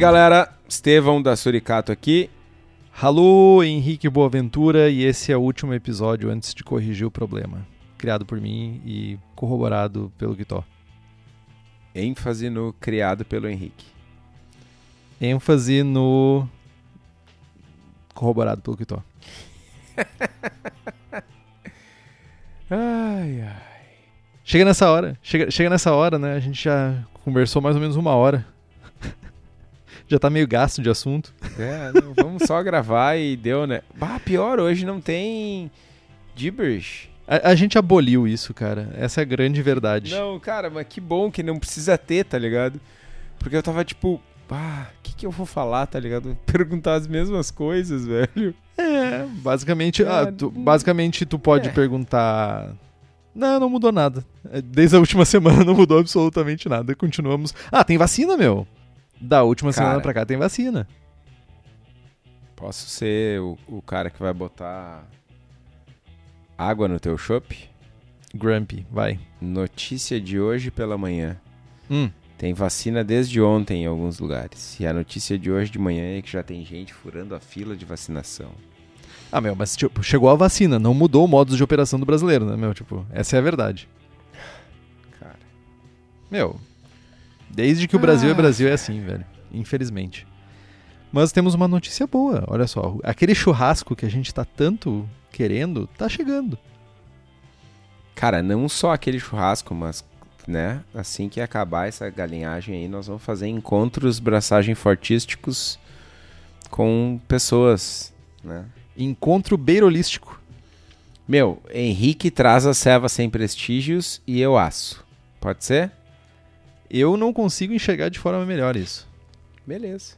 galera, Estevão da Suricato aqui. Alô, Henrique Boaventura, e esse é o último episódio antes de corrigir o problema. Criado por mim e corroborado pelo Guitó. ênfase no criado pelo Henrique. ênfase no corroborado pelo Guitó. Ai, ai. Chega nessa hora, chega, chega nessa hora, né? A gente já conversou mais ou menos uma hora. Já tá meio gasto de assunto. É, não, vamos só gravar e deu, né? Bah, pior, hoje não tem gibberish. A, a gente aboliu isso, cara. Essa é a grande verdade. Não, cara, mas que bom que não precisa ter, tá ligado? Porque eu tava tipo, ah, o que, que eu vou falar, tá ligado? Perguntar as mesmas coisas, velho. É, basicamente, ah, É, tu, basicamente tu pode é. perguntar. Não, não mudou nada. É, Desde a última semana não mudou absolutamente nada. Continuamos. Ah, tem vacina, meu. Da última Cara. semana pra cá tem vacina. Posso ser o, o cara que vai botar água no teu chopp? Grumpy, vai. Notícia de hoje pela manhã. Hum. Tem vacina desde ontem em alguns lugares. E a notícia de hoje de manhã é que já tem gente furando a fila de vacinação. Ah, meu, mas tipo, chegou a vacina, não mudou o modo de operação do brasileiro, né, meu? Tipo, essa é a verdade. Cara. Meu, desde que o Brasil é Ah. Brasil é assim, velho. Infelizmente. Mas temos uma notícia boa, olha só. Aquele churrasco que a gente tá tanto querendo, tá chegando. Cara, não só aquele churrasco, mas, né, assim que acabar essa galinhagem aí, nós vamos fazer encontros braçagem fortísticos com pessoas, né? Encontro beirolístico. Meu, Henrique traz a ceva sem prestígios e eu aço. Pode ser? Eu não consigo enxergar de forma melhor isso. Beleza.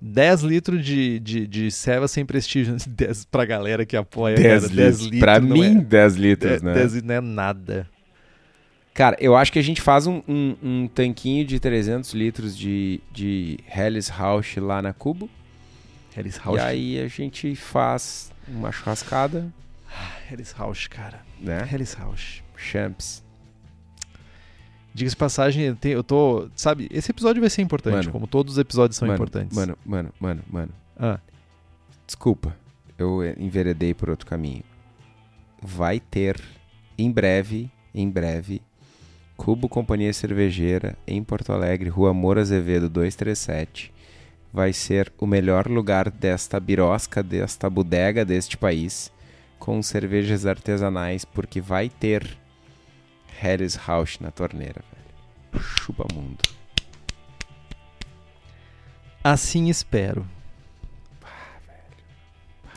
10 litros de, de, de ceva sem prestígio. 10 pra galera que apoia. 10 cara. litros. 10 litros pra não mim, é, 10 litros, 10, né? 10 litros não é nada. Cara, eu acho que a gente faz um, um, um tanquinho de 300 litros de, de Helles Rausch lá na Cubo. E Rausch. aí a gente faz uma churrascada, Harris Rausch, cara. né? Harris Rausch. Champs. Diga-se de passagem, eu, tô. Sabe, esse episódio vai ser importante, Mano. como todos os episódios são mano, importantes. Mano, mano, mano, mano. Ah, Desculpa, eu enveredei por outro caminho. Vai ter, em breve, em breve, Cubo Companhia Cervejeira, em Porto Alegre, Rua Moura Azevedo 237. Vai ser o melhor lugar desta birosca, desta bodega deste país, com cervejas artesanais, porque vai ter Harris Rausch na torneira, velho. Chupa mundo. assim espero.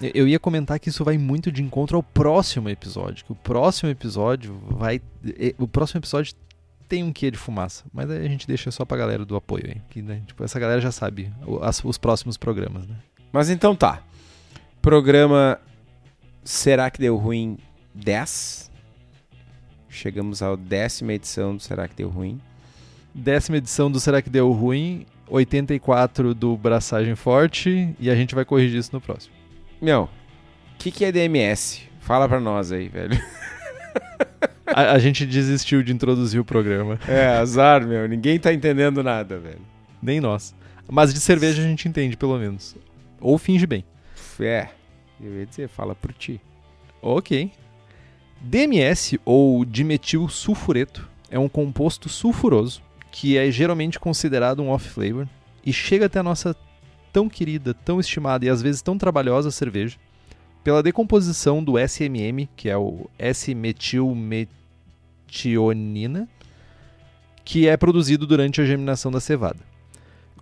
Eu- Eu ia comentar que isso vai muito de encontro ao próximo episódio. Que o próximo episódio vai. O próximo episódio tem um quê de fumaça. Mas aí a gente deixa só pra galera do apoio aí. Que, né, tipo, essa galera já sabe o- as- os próximos programas, né? Mas então tá. Programa Será que deu ruim 10? Chegamos à décima edição do Será que deu ruim? Décima edição do Será que Deu Ruim? 84 do Braçagem Forte. E a gente vai corrigir isso no próximo. Meu, o que, que é DMS? Fala pra nós aí, velho. A, a gente desistiu de introduzir o programa. É, azar, meu. Ninguém tá entendendo nada, velho. Nem nós. Mas de cerveja a gente entende, pelo menos. Ou finge bem. É, eu ia dizer, fala por ti. Ok. DMS, ou dimetil sulfureto, é um composto sulfuroso que é geralmente considerado um off-flavor e chega até a nossa tão querida, tão estimada e às vezes tão trabalhosa cerveja pela decomposição do SMM, que é o S-metilmetionina, que é produzido durante a germinação da cevada.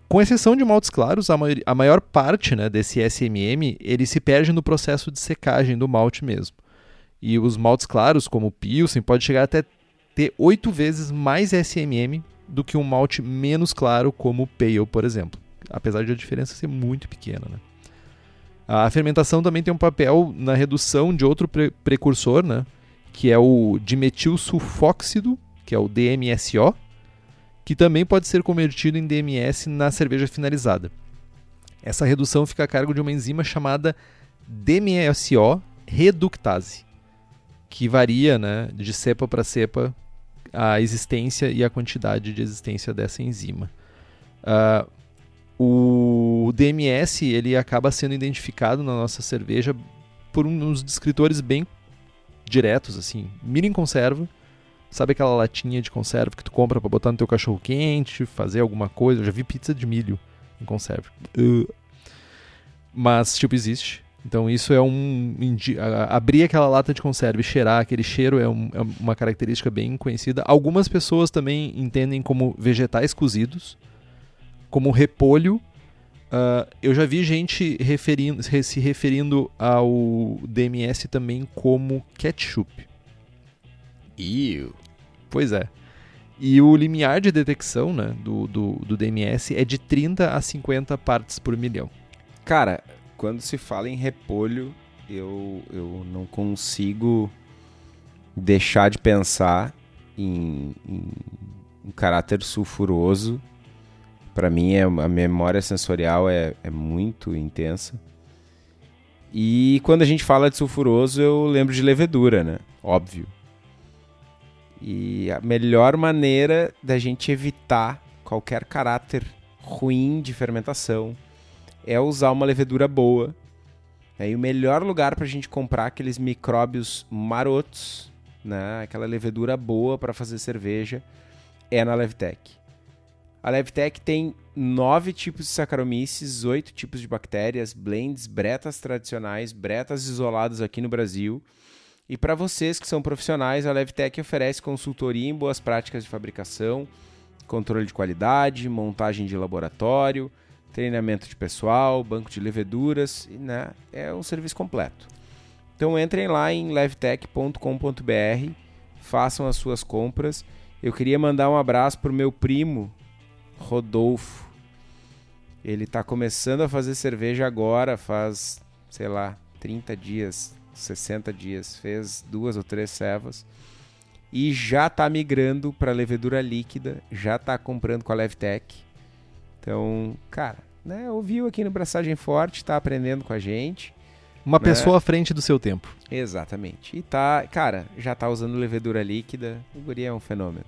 Com exceção de maltes claros, a, maioria- a maior parte né, desse SMM ele se perde no processo de secagem do malte mesmo. E os maltes claros, como o Pilsen, pode chegar até ter oito vezes mais SMM do que um malte menos claro, como o Pale, por exemplo. Apesar de a diferença ser muito pequena. Né? A fermentação também tem um papel na redução de outro pre- precursor, né? que é o dimetilsulfóxido, que é o DMSO, que também pode ser convertido em DMS na cerveja finalizada. Essa redução fica a cargo de uma enzima chamada DMSO reductase, que varia né, de cepa para cepa a existência e a quantidade de existência dessa enzima. Ah, o DMS ele acaba sendo identificado na nossa cerveja por uns descritores bem diretos, assim. Mira em conserva. Sabe aquela latinha de conserva que tu compra para botar no teu cachorro quente, fazer alguma coisa? Eu já vi pizza de milho em conserva. Uh. Mas, tipo, existe. Então isso é um. Abrir aquela lata de conserva e cheirar aquele cheiro é, um, é, uma característica bem conhecida. Algumas pessoas também entendem como vegetais cozidos, como repolho. Uh, eu já vi gente referindo, se referindo ao DMS também como ketchup. Ew. Pois é. E o limiar de detecção né, do, do, do DMS é de 30 a 50 partes por milhão. Cara, quando se fala em repolho, eu, eu não consigo deixar de pensar em, em caráter sulfuroso. Para mim, é, a memória sensorial é, é muito intensa. E quando a gente fala de sulfuroso, eu lembro de levedura, né? Óbvio. E a melhor maneira da gente evitar qualquer caráter ruim de fermentação é usar uma levedura boa. Né? E o melhor lugar para a gente comprar aqueles micróbios marotos, né? aquela levedura boa para fazer cerveja, é na Levtech. A Levtech tem nove tipos de Saccharomyces, oito tipos de bactérias, blends, bretas tradicionais, bretas isoladas aqui no Brasil. E para vocês que são profissionais, a Levtech oferece consultoria em boas práticas de fabricação, controle de qualidade, montagem de laboratório, treinamento de pessoal, banco de leveduras, né? É um serviço completo. Então entrem lá em levtech.com.br, façam as suas compras. Eu queria mandar um abraço pro meu primo Rodolfo. Ele está começando a fazer cerveja agora, faz, sei lá, 30 dias, 60 dias, fez duas ou três cevas e já está migrando para levedura líquida, já está comprando com a Levtech. Então, cara, né, ouviu aqui no Braçagem Forte, está aprendendo com a gente. Uma né? pessoa à frente do seu tempo. Exatamente. E tá, cara, já tá usando levedura líquida. O guri é um fenômeno.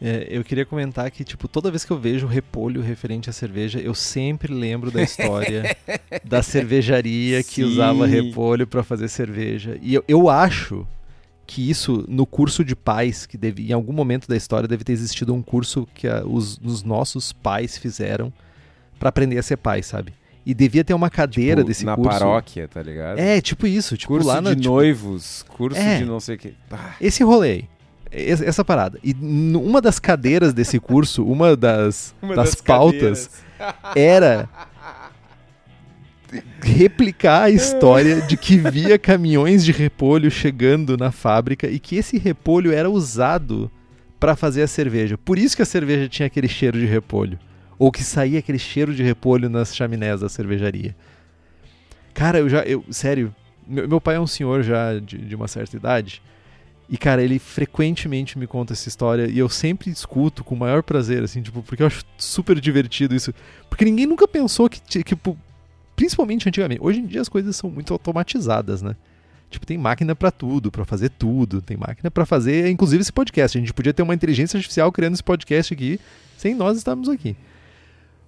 É, eu queria comentar que, tipo, toda vez que eu vejo repolho referente à cerveja, eu sempre lembro da história da cervejaria que Sim. usava repolho para fazer cerveja. E eu, eu acho que isso, no curso de pais, que deve, em algum momento da história deve ter existido um curso que a, os, os nossos pais fizeram para aprender a ser pai, sabe? E devia ter uma cadeira tipo, desse na curso. Na paróquia, tá ligado? É, tipo isso. Tipo, curso lá de tipo... noivos, curso é, de não sei o que. Ah. Esse rolê essa parada. E uma das cadeiras desse curso, uma das, uma das, das pautas, era replicar a história de que via caminhões de repolho chegando na fábrica e que esse repolho era usado para fazer a cerveja. Por isso que a cerveja tinha aquele cheiro de repolho. Ou que saía aquele cheiro de repolho nas chaminés da cervejaria. Cara, eu já. Eu, sério, meu, meu pai é um senhor já de, de uma certa idade. E, cara, ele frequentemente me conta essa história e eu sempre escuto com o maior prazer, assim, tipo, porque eu acho super divertido isso. Porque ninguém nunca pensou que, tipo, principalmente antigamente. Hoje em dia as coisas são muito automatizadas, né? Tipo, tem máquina para tudo, para fazer tudo. Tem máquina para fazer, inclusive, esse podcast. A gente podia ter uma inteligência artificial criando esse podcast aqui, sem nós estarmos aqui.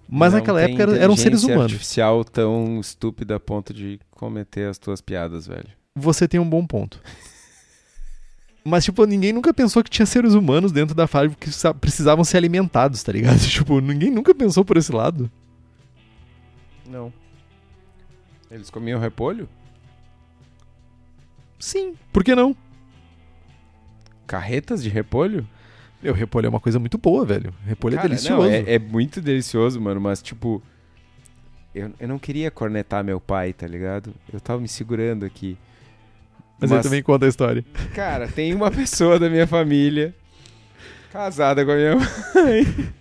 Mas não naquela época eram seres humanos. artificial tão estúpida a ponto de cometer as tuas piadas, velho. Você tem um bom ponto. Mas, tipo, ninguém nunca pensou que tinha seres humanos dentro da fábrica que precisavam ser alimentados, tá ligado? Tipo, ninguém nunca pensou por esse lado. Não. Eles comiam repolho? Sim, por que não? Carretas de repolho? Meu, repolho é uma coisa muito boa, velho. Repolho é Cara, é delicioso. Não, é, é, muito delicioso, mano, mas tipo. Eu, eu não queria cornetar meu pai, tá ligado? Eu tava me segurando aqui. Mas, mas ele também conta a história. Cara, tem uma pessoa da minha família casada com a minha mãe.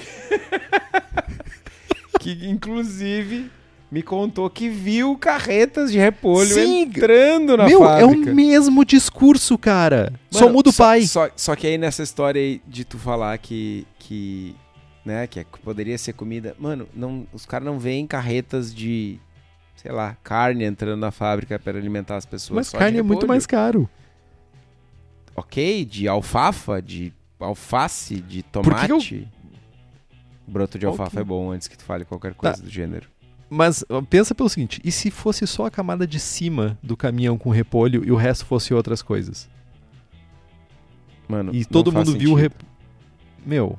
que inclusive me contou que viu carretas de repolho Sim, entrando na meu, fábrica. é o mesmo discurso, cara. Mano, só muda o pai. Só, só, que aí nessa história aí de tu falar que, que né, que é, poderia ser comida, mano, não, os caras não veem carretas de, sei lá, carne entrando na fábrica para alimentar as pessoas. Mas carne é muito mais caro. Ok, de alfafa, de alface, de tomate. Broto de alfafa Ok. é bom antes que tu fale qualquer coisa Tá. do gênero. Mas pensa pelo seguinte: e se fosse só a camada de cima do caminhão com repolho e o resto fosse outras coisas? Mano, E não todo mundo viu o repolho. Meu,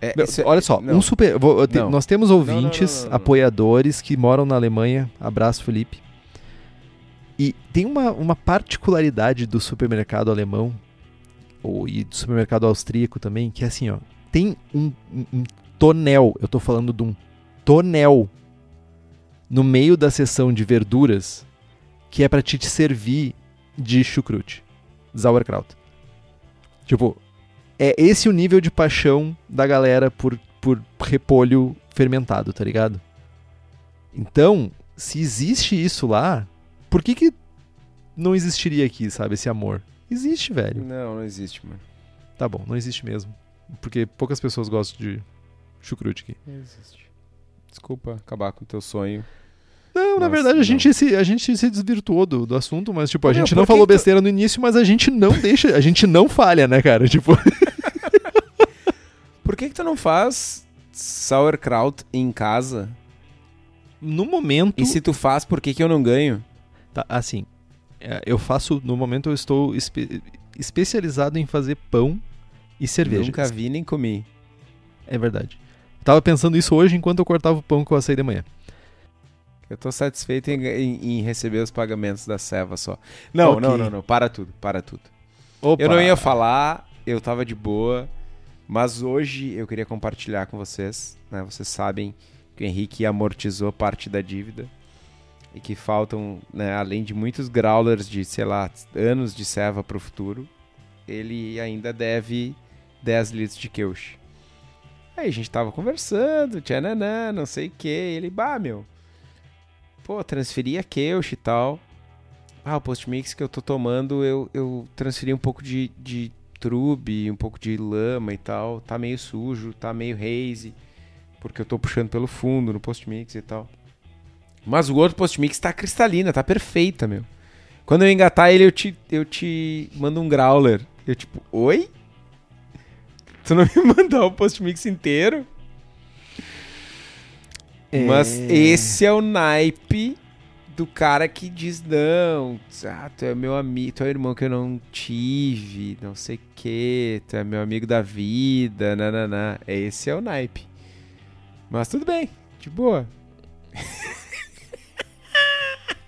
É, Meu, é- olha só, não. um super. vou- te- nós temos ouvintes, não, não. apoiadores que moram na Alemanha. Abraço, Felipe. E tem uma, uma particularidade do supermercado alemão, ou e do supermercado austríaco também, que é assim, ó. Tem um, um- um tonel, eu tô falando de um tonel no meio da seção de verduras que é pra te te servir de chucrute, sauerkraut. Tipo, é esse o nível de paixão da galera por, por repolho fermentado, tá ligado? Então, se existe isso lá, por que que não existiria aqui, sabe, esse amor? Existe, velho. Não, não existe, mano. Tá bom, não existe mesmo. Porque poucas pessoas gostam de chucrute aqui. Não existe. Desculpa acabar com o teu sonho. Não, na verdade, a não. gente, se, a gente se desvirtuou do, do assunto, mas, tipo, a Meu, gente não falou que tu- besteira no início, mas a gente não deixa, a gente não falha, né, cara? Tipo, Por que que tu não faz sauerkraut em casa? no momento. E se tu faz, por que que eu não ganho? Tá, assim, é, eu faço, no momento eu estou espe- especializado em fazer pão e cerveja. Nunca vi nem comi. É verdade. Tava pensando isso hoje enquanto eu cortava o pão que eu assei de manhã. Eu tô satisfeito em, em- em receber os pagamentos da Seva só. Não, Ok. não, não, não. Para tudo, para tudo. Opa. Eu não ia falar, eu tava de boa, mas hoje eu queria compartilhar com vocês, né? Vocês sabem que o Henrique amortizou parte da dívida e que faltam, né, além de muitos growlers de, sei lá, anos de Seva pro futuro, ele ainda deve 10 litros de Keush. Aí a gente tava conversando, tchananã, não sei o que, ele, bah, meu, pô, transferi a Keush e tal. Ah, o post-mix que eu tô tomando, eu, eu transferi um pouco de, de trube, um pouco de lama e tal. Tá meio sujo, tá meio haze, porque eu tô puxando pelo fundo no post-mix e tal. Mas o outro post-mix tá cristalina, tá perfeita, meu. Quando eu engatar ele, eu te, eu te mando um growler. Eu tipo, oi? Tu não me mandar o post-mix inteiro? Mas É. esse é o naipe do cara que diz, não, ah, tu é meu amigo, tu é o irmão que eu não tive, não sei o que, tu é meu amigo da vida, nananã. Esse é o naipe. Mas tudo bem, de boa.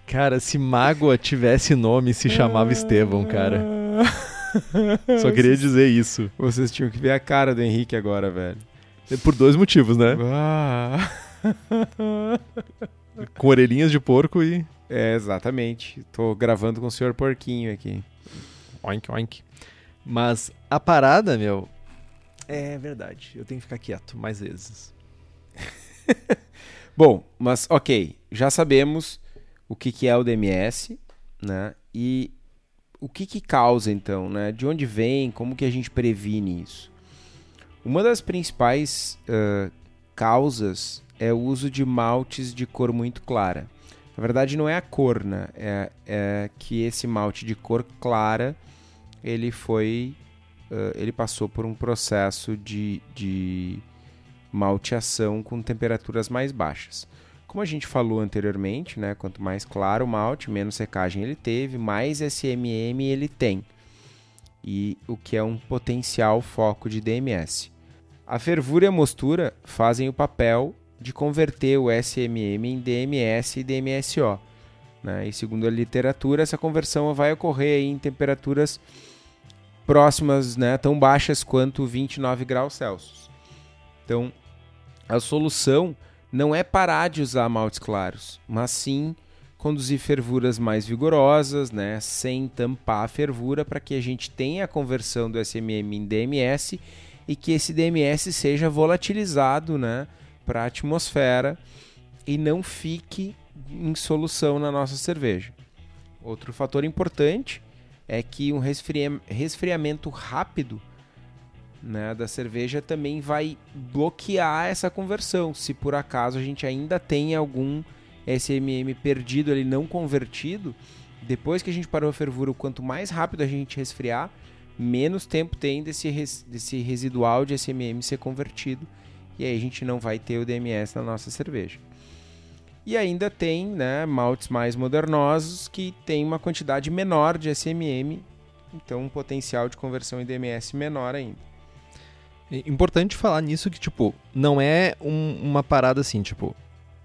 Cara, se mágoa tivesse nome, se chamava Estevão, cara. Só queria dizer isso. Vocês tinham que ver a cara do Henrique agora, velho. Por dois motivos, né? Ah. Com orelhinhas de porco e. É, exatamente. Tô gravando com o senhor Porquinho aqui. Oink, oink. Mas a parada, meu. É verdade. Eu tenho que ficar quieto mais vezes. Bom, mas ok, já sabemos o que, que é o DMS, né? E o que, que causa então, né? De onde vem, como que a gente previne isso? Uma das principais ah, causas é o uso de maltes de cor muito clara. Na verdade, não é a cor, né? É, é que esse malte de cor clara ele foi, ah, ele passou por um processo de, de malteação com temperaturas mais baixas. Como a gente falou anteriormente, né, quanto mais claro o malte, menos secagem ele teve, mais SMM ele tem. E o que é um potencial foco de DMS. A fervura e a mostura fazem o papel de converter o SMM em DMS e DMSO. Né? E segundo a literatura, essa conversão vai ocorrer em temperaturas próximas, né, tão baixas quanto 29 graus Celsius. Então, a solução não é parar de usar maltes claros, mas sim conduzir fervuras mais vigorosas, né, sem tampar a fervura para que a gente tenha a conversão do SMM em DMS e que esse DMS seja volatilizado, né, para a atmosfera e não fique em solução na nossa cerveja. Outro fator importante é que um resfria- resfriamento rápido né, da cerveja também vai bloquear essa conversão. Se por acaso a gente ainda tem algum SMM perdido ali, não convertido, depois que a gente parou a fervura, quanto mais rápido a gente resfriar, menos tempo tem desse, res- desse residual de SMM ser convertido e aí a gente não vai ter o DMS na nossa cerveja. E ainda tem né, maltes mais modernosos que tem uma quantidade menor de SMM, então um potencial de conversão em DMS menor ainda. Importante falar nisso que, tipo, não é um, uma parada assim, tipo,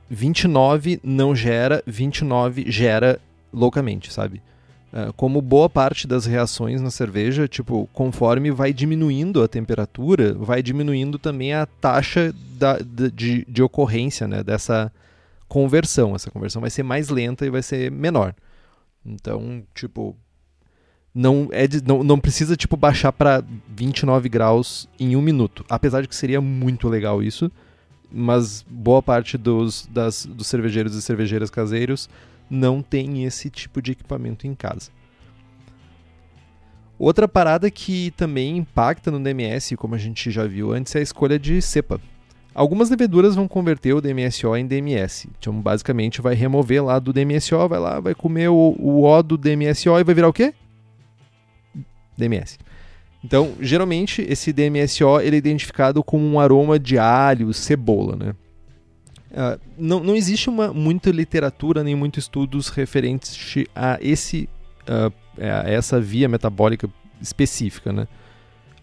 29 não gera, 29 gera loucamente, sabe? Uh, como boa parte das reações na cerveja, tipo, conforme vai diminuindo a temperatura, vai diminuindo também a taxa da, de, de ocorrência né, dessa, conversão. Essa conversão vai ser mais lenta e vai ser menor. Então, tipo, não é de, não, não precisa tipo baixar para 29 graus em um minuto. Apesar de que seria muito legal isso, mas boa parte dos, das, dos cervejeiros e cervejeiras caseiros não tem esse tipo de equipamento em casa. Outra parada que também impacta no DMS, como a gente já viu antes, é a escolha de cepa. Algumas leveduras vão converter o DMSO em DMS. Então, basicamente, vai remover lá do DMSO, vai lá, vai comer o, o O do DMSO e vai virar o quê? DMS. Então, geralmente, esse DMSO ele é identificado com um aroma de alho, cebola, né? Uh, não, não existe uma, muita literatura nem muitos estudos referentes a, esse, uh, a essa via metabólica específica, né?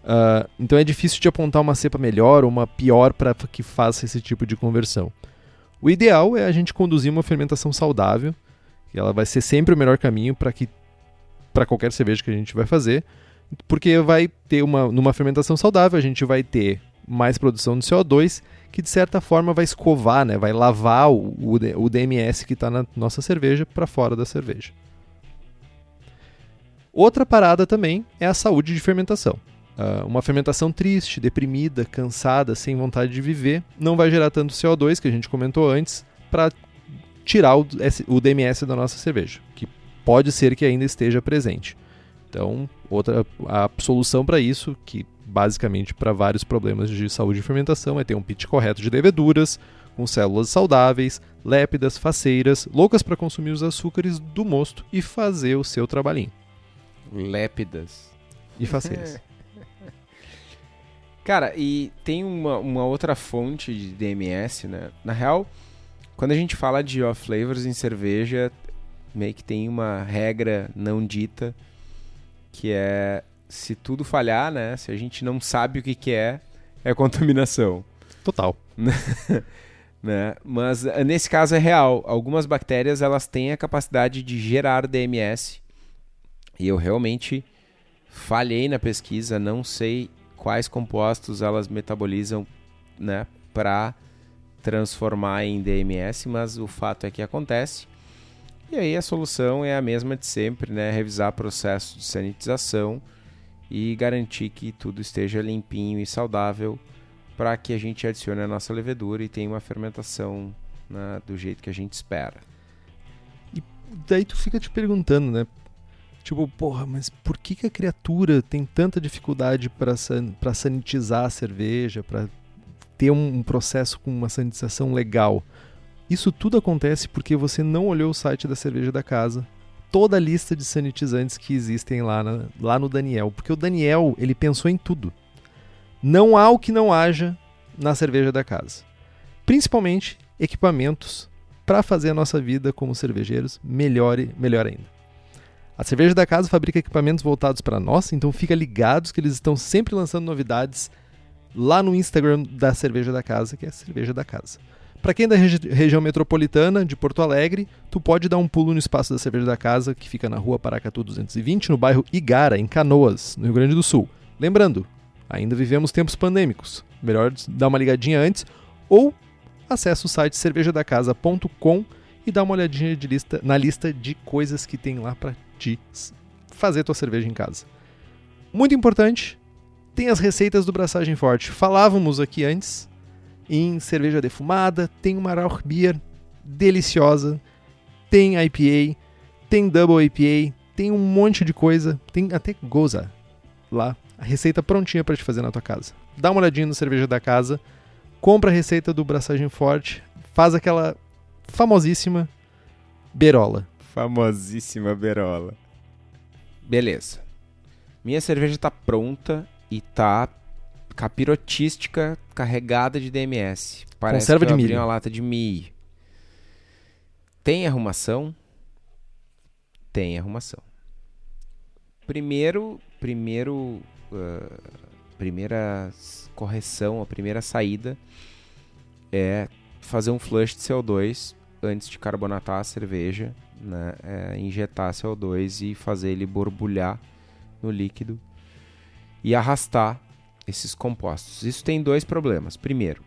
Uh, então é difícil de apontar uma cepa melhor ou uma pior para que faça esse tipo de conversão. O ideal é a gente conduzir uma fermentação saudável, e ela vai ser sempre o melhor caminho para que para qualquer cerveja que a gente vai fazer, porque vai ter uma numa fermentação saudável a gente vai ter mais produção de CO2 que de certa forma vai escovar, né, vai lavar o, o, o DMS que está na nossa cerveja para fora da cerveja. Outra parada também é a saúde de fermentação. Uh, uma fermentação triste, deprimida, cansada, sem vontade de viver, não vai gerar tanto CO2 que a gente comentou antes para tirar o, o, DMS da nossa cerveja, que pode ser que ainda esteja presente. Então, outra a solução para isso, que basicamente para vários problemas de saúde e fermentação, é ter um pitch correto de leveduras, com células saudáveis, lépidas, faceiras, loucas para consumir os açúcares do mosto e fazer o seu trabalhinho. Lépidas. E faceiras. Cara, e tem uma, uma outra fonte de DMS, né? Na real, quando a gente fala de off flavors em cerveja, meio que tem uma regra não dita que é se tudo falhar, né? Se a gente não sabe o que, que é, é contaminação. Total. né? Mas eh, nesse caso é real. Algumas bactérias elas têm a capacidade de gerar DMS. E eu realmente falhei na pesquisa, não sei quais compostos elas metabolizam né, para transformar em DMS, mas o fato é que acontece. E aí a solução é a mesma de sempre, né? Revisar processo de sanitização e garantir que tudo esteja limpinho e saudável para que a gente adicione a nossa levedura e tenha uma fermentação né, do jeito que a gente espera. E daí tu fica te perguntando, né? Tipo, porra, mas por que, que a criatura tem tanta dificuldade para san sanitizar a cerveja, para ter um, um processo com uma sanitização legal? Isso tudo acontece porque você não olhou o site da cerveja da casa, toda a lista de sanitizantes que existem lá, na, lá no Daniel, porque o Daniel ele pensou em tudo. Não há o que não haja na cerveja da casa, principalmente equipamentos para fazer a nossa vida como cervejeiros melhor, melhor ainda. A cerveja da casa fabrica equipamentos voltados para nós, então fica ligados que eles estão sempre lançando novidades lá no Instagram da cerveja da casa, que é cerveja da casa. Para quem é da regi região metropolitana de Porto Alegre, tu pode dar um pulo no espaço da cerveja da casa, que fica na rua Paracatu 220, no bairro Igara, em Canoas, no Rio Grande do Sul. Lembrando, ainda vivemos tempos pandêmicos. Melhor dar uma ligadinha antes ou acesse o site cervejadacasa.com e dá uma olhadinha lista, na lista de coisas que tem lá para de fazer tua cerveja em casa. Muito importante, tem as receitas do Braçagem Forte. Falávamos aqui antes em cerveja defumada, tem uma Rauch Beer deliciosa, tem IPA, tem Double IPA, tem um monte de coisa, tem até Goza lá, a receita prontinha para te fazer na tua casa. Dá uma olhadinha no Cerveja da Casa, compra a receita do Braçagem Forte, faz aquela famosíssima berola famosíssima berola. Beleza. Minha cerveja tá pronta e tá capirotística carregada de DMS. Parece Conserva que eu de milho. uma lata de milho. Tem arrumação? Tem arrumação. Primeiro, primeiro, ah, primeira correção, a primeira saída é fazer um flush de CO2 antes de carbonatar a cerveja, né? É, injetar CO2 e fazer ele borbulhar no líquido e arrastar esses compostos. Isso tem dois problemas. Primeiro,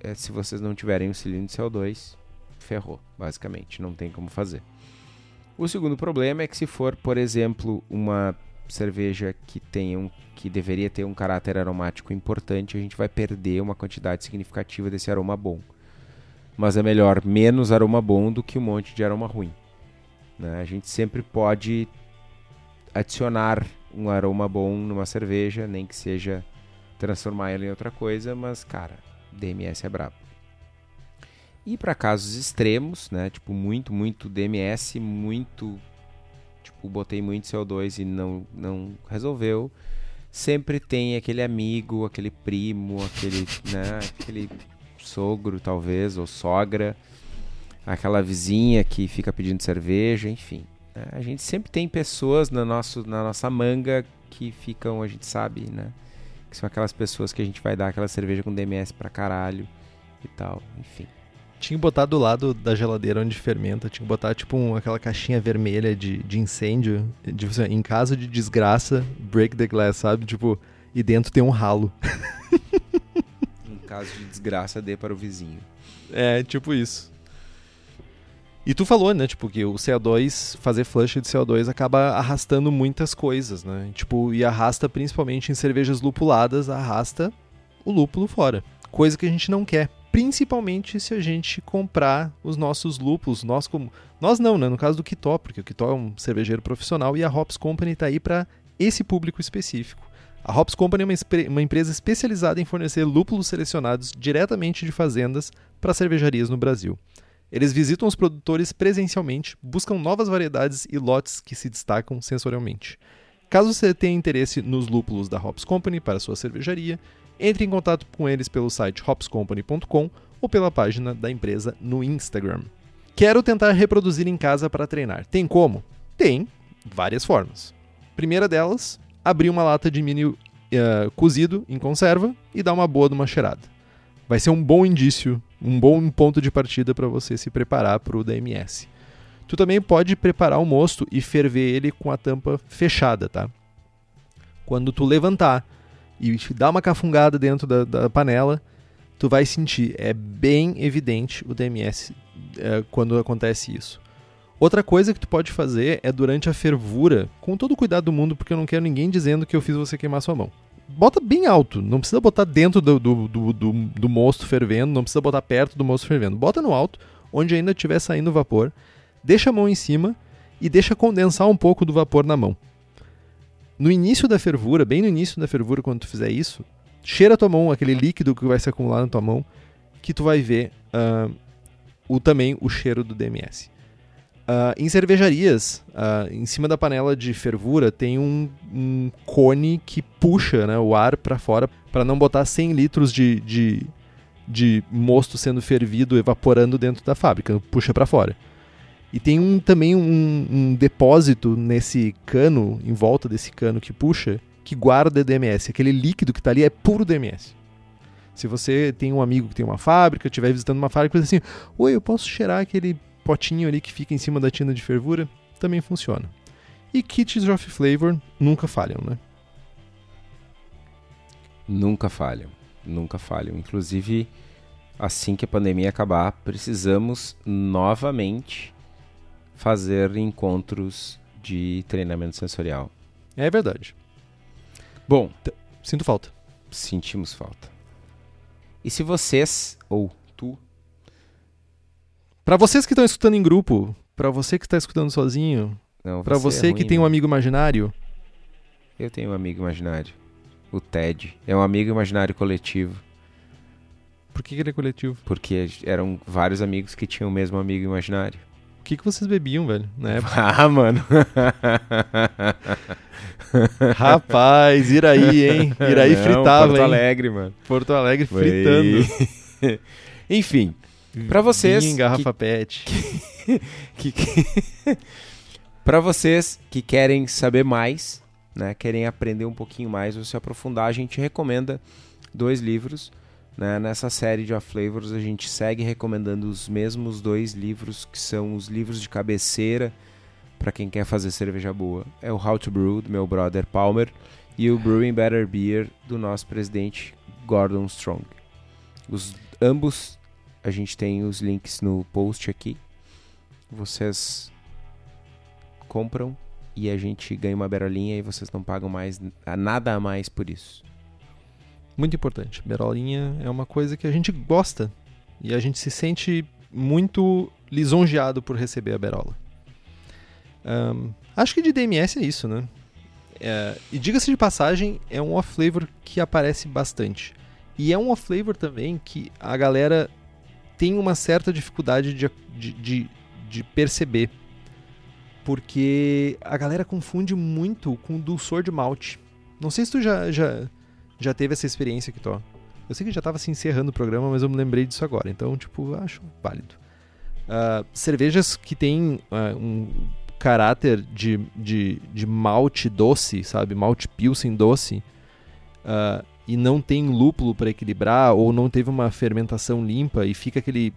é, se vocês não tiverem o cilindro de CO2, ferrou, basicamente, não tem como fazer. O segundo problema é que se for, por exemplo, uma cerveja que tenha um, que deveria ter um caráter aromático importante, a gente vai perder uma quantidade significativa desse aroma bom. Mas é melhor menos aroma bom do que um monte de aroma ruim. né? A gente sempre pode adicionar um aroma bom numa cerveja, nem que seja transformar ela em outra coisa, mas cara, DMS é brabo. E para casos extremos, né, tipo muito, muito DMS, muito tipo botei muito CO2 e não não resolveu, sempre tem aquele amigo, aquele primo, aquele, né, aquele sogro talvez ou sogra, aquela vizinha que fica pedindo cerveja, enfim. né? A gente sempre tem pessoas na, nosso, na nossa manga que ficam, a gente sabe, né? Que são aquelas pessoas que a gente vai dar aquela cerveja com DMS pra caralho e tal, enfim. Tinha que botar do lado da geladeira onde fermenta, tinha que botar tipo um- aquela caixinha vermelha de, de incêndio, de, assim, em caso de desgraça, break the glass, sabe? Tipo, e dentro tem um ralo. Em caso de desgraça, dê para o vizinho. É, tipo isso. E tu falou, né, tipo, que o CO2, fazer flush de CO2 acaba arrastando muitas coisas, né? Tipo, e arrasta principalmente em cervejas lupuladas, arrasta o lúpulo fora. Coisa que a gente não quer. Principalmente se a gente comprar os nossos lúpulos, nós como... Nós não, né? No caso do Kitó, porque o Kitó é um cervejeiro profissional e a Hops Company tá aí para esse público específico. A Hops Company é uma, uma empresa especializada em fornecer lúpulos selecionados diretamente de fazendas para cervejarias no Brasil. Eles visitam os produtores presencialmente, buscam novas variedades e lotes que se destacam sensorialmente. Caso você tenha interesse nos lúpulos da Hops Company para sua cervejaria, entre em contato com eles pelo site hopscompany.com ou pela página da empresa no Instagram. Quero tentar reproduzir em casa para treinar. Tem como? Tem, várias formas. Primeira delas, abrir uma lata de milho eh, cozido em conserva e dar uma boa de uma cheirada. Vai ser um bom indício, um bom ponto de partida para você se preparar para o DMS. Tu também pode preparar o mosto e ferver ele com a tampa fechada, tá? Quando tu levantar e dar uma cafungada dentro da, da panela, tu vai sentir, é bem evidente o DMS é, quando acontece isso. Outra coisa que tu pode fazer é durante a fervura, com todo o cuidado do mundo, porque eu não quero ninguém dizendo que eu fiz você queimar sua mão. Bota bem alto, não precisa botar dentro do, do, do, do, do mosto fervendo, não precisa botar perto do mosto fervendo. Bota no alto, onde ainda estiver saindo vapor, deixa a mão em cima e deixa condensar um pouco do vapor na mão. No início da fervura, bem no início da fervura, quando tu fizer isso, cheira a tua mão, aquele líquido que vai se acumular na tua mão, que tu vai ver ah, o, também o cheiro do DMS. Ah, em cervejarias, ah, em cima da panela de fervura, tem um, um cone que puxa né, o ar para fora para não botar 100 litros de, de, de mosto sendo fervido, evaporando dentro da fábrica, puxa para fora. E tem um, também um, um depósito nesse cano, em volta desse cano que puxa, que guarda DMS. Aquele líquido que está ali é puro DMS. Se você tem um amigo que tem uma fábrica, estiver visitando uma fábrica diz assim: Oi, eu posso cheirar aquele potinho ali que fica em cima da tina de fervura? Também funciona. E kits of flavor nunca falham, né? Nunca falham, nunca falham. Inclusive, assim que a pandemia acabar, precisamos novamente fazer encontros de treinamento sensorial. É verdade. Bom, Sinto falta. sentimos falta. E se vocês, ou tu, Para vocês que estão escutando em grupo, para você que está escutando sozinho, para é você que ruim, tem um né? amigo imaginário, Eu tenho um amigo imaginário, o Ted. É um amigo imaginário coletivo, por que, que ele é coletivo? porque eram vários amigos que tinham o mesmo amigo imaginário. O que, que vocês bebiam, velho, na época? Ah, mano. Rapaz, Iraí, hein? Iraí Não, fritava, Porto hein? Alegre, mano. Porto Alegre fritando. Enfim, Pra vocês em garrafa pet. que, para vocês que querem saber mais, né, querem aprender um pouquinho mais ou se aprofundar, a gente recomenda dois livros. Né? Nessa série de Off Flavors a gente segue recomendando os mesmos dois livros que são os livros de cabeceira para quem quer fazer cerveja boa. É o How to Brew do meu brother Palmer e o Brewing Better Beer do nosso presidente Gordon Strong. Os ambos a gente tem os links no post aqui. Vocês compram e a gente ganha uma berolinha e vocês não pagam mais nada a mais por isso. Muito importante. Berolinha é uma coisa que a gente gosta e a gente se sente muito lisonjeado por receber a berola. Um, acho que de DMS é isso, né? É, e diga-se de passagem, é um off-flavor que aparece bastante. E é um off-flavor também que a galera tem uma certa dificuldade de, de, de, de perceber. Porque a galera confunde muito com dulçor de malte. Não sei se tu já, já, já teve essa experiência que tô. Eu sei que já estava se encerrando o programa, mas eu me lembrei disso agora. Então, tipo, acho válido. Uh, cervejas que têm uh, um caráter de, de, de malte doce, sabe? Malte pilsen doce. Uh, e não tem lúpulo para equilibrar ou não teve uma fermentação limpa e fica aquele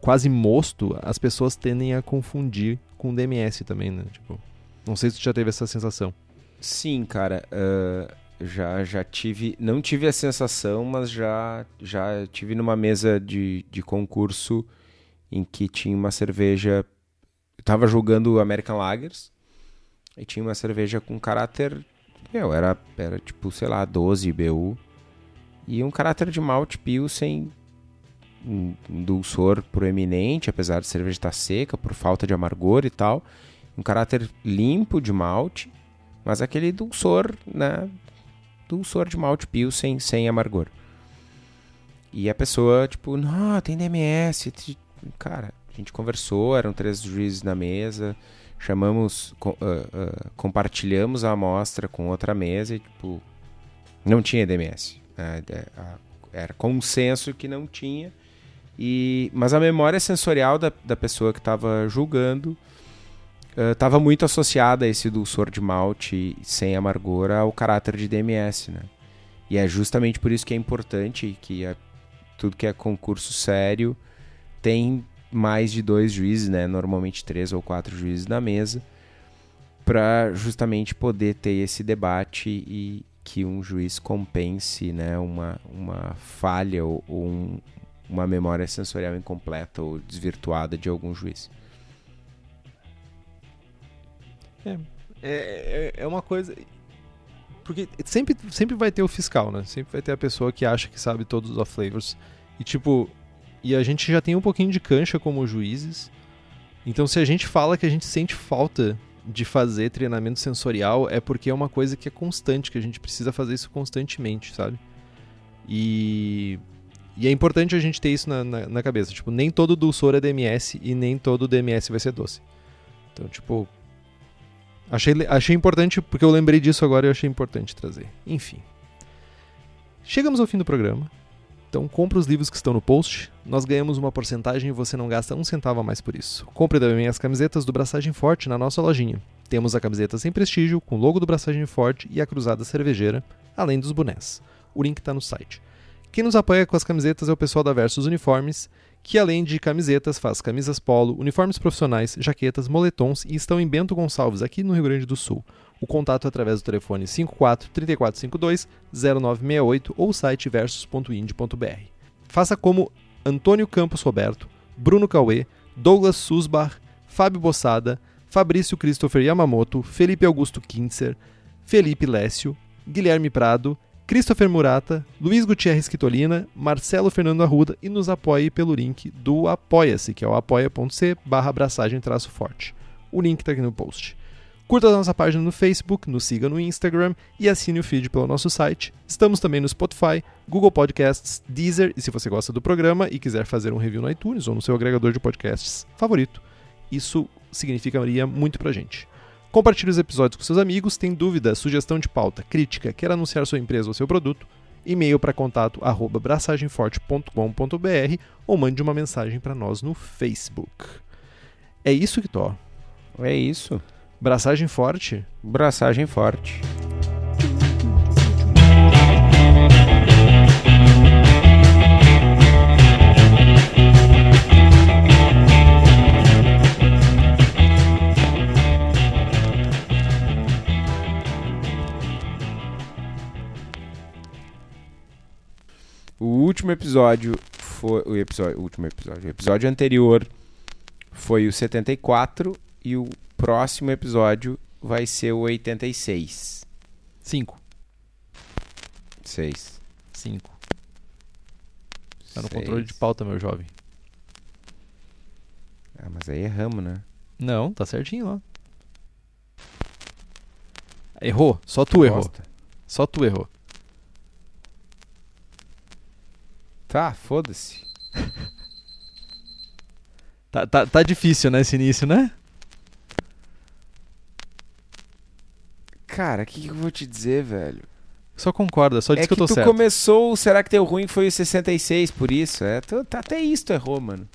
quase mosto, as pessoas tendem a confundir com DMS também, né? Tipo, não sei se tu já teve essa sensação. Sim, cara. Uh, já, já tive. Não tive a sensação, mas já, já tive numa mesa de, de concurso em que tinha uma cerveja. Eu tava jogando American Lagers. E tinha uma cerveja com caráter meu, era, era tipo, sei lá, 12 BU. E um caráter de malte pilsen, um dulçor proeminente, apesar de a cerveja estar seca, por falta de amargor e tal. Um caráter limpo de malte, mas aquele dulçor, né? Dulçor de malte pilsen sem amargor. E a pessoa, tipo, não, tem DMS. Cara, a gente conversou, eram três juízes na mesa chamamos, uh, uh, compartilhamos a amostra com outra mesa e, tipo, não tinha DMS. Né? Era consenso que não tinha. E, mas a memória sensorial da, da pessoa que estava julgando estava uh, muito associada a esse dulçor de malte sem amargor ao caráter de DMS, né? E é justamente por isso que é importante que a, tudo que é concurso sério tem mais de dois juízes, né? Normalmente três ou quatro juízes na mesa, para justamente poder ter esse debate e que um juiz compense, né? Uma, uma falha ou, ou um, uma memória sensorial incompleta ou desvirtuada de algum juiz. É, é, é uma coisa. Porque sempre, sempre vai ter o fiscal, né? Sempre vai ter a pessoa que acha que sabe todos os off-flavors. E tipo, e a gente já tem um pouquinho de cancha como juízes. Então, se a gente fala que a gente sente falta de fazer treinamento sensorial, é porque é uma coisa que é constante, que a gente precisa fazer isso constantemente, sabe? E, e é importante a gente ter isso na, na, na cabeça. Tipo, nem todo dulçor é DMS e nem todo DMS vai ser doce. Então, tipo, achei, achei importante, porque eu lembrei disso agora e achei importante trazer. Enfim. Chegamos ao fim do programa. Então compre os livros que estão no post, nós ganhamos uma porcentagem e você não gasta um centavo a mais por isso. Compre também as camisetas do Braçagem Forte na nossa lojinha. Temos a camiseta sem prestígio, com o logo do Braçagem Forte e a cruzada cervejeira, além dos bonés. O link está no site. Quem nos apoia com as camisetas é o pessoal da Versus Uniformes, que além de camisetas faz camisas polo, uniformes profissionais, jaquetas, moletons e estão em Bento Gonçalves, aqui no Rio Grande do Sul. O contato é através do telefone 54 3452 0968 ou site versus.ind.br. Faça como Antônio Campos Roberto, Bruno Cauê, Douglas Susbar, Fábio Bossada, Fabrício Christopher Yamamoto, Felipe Augusto Kintzer, Felipe Lécio, Guilherme Prado, Christopher Murata, Luiz Gutierrez Quitolina, Marcelo Fernando Arruda e nos apoie pelo link do Apoia-se, que é o apoia.c barra forte. O link está aqui no post. Curta a nossa página no Facebook, nos siga no Instagram e assine o feed pelo nosso site. Estamos também no Spotify, Google Podcasts, Deezer e se você gosta do programa e quiser fazer um review no iTunes ou no seu agregador de podcasts favorito, isso significaria muito pra gente. Compartilhe os episódios com seus amigos. Tem dúvida, sugestão de pauta, crítica, quer anunciar sua empresa ou seu produto? E-mail para contato arroba braçagemforte.com.br ou mande uma mensagem para nós no Facebook. É isso, Kitó. É isso. Braçagem forte. Braçagem forte. Último episódio foi o episódio, o último episódio, o episódio anterior foi o 74 e o próximo episódio vai ser o 86. 5. 6. 5. Tá no controle de pauta, meu jovem. Ah, mas aí erramos, né? Não, tá certinho lá. Errou. Só tu errou. Só tu errou. Tá, foda-se. Tá, tá, tá difícil, né, esse início, né? Cara, o que, que eu vou te dizer, velho? Só concorda, só diz é que, que, eu tô tu certo. começou, será que deu ruim foi o 66, por isso. É, tu, tá, até isso tu errou, mano.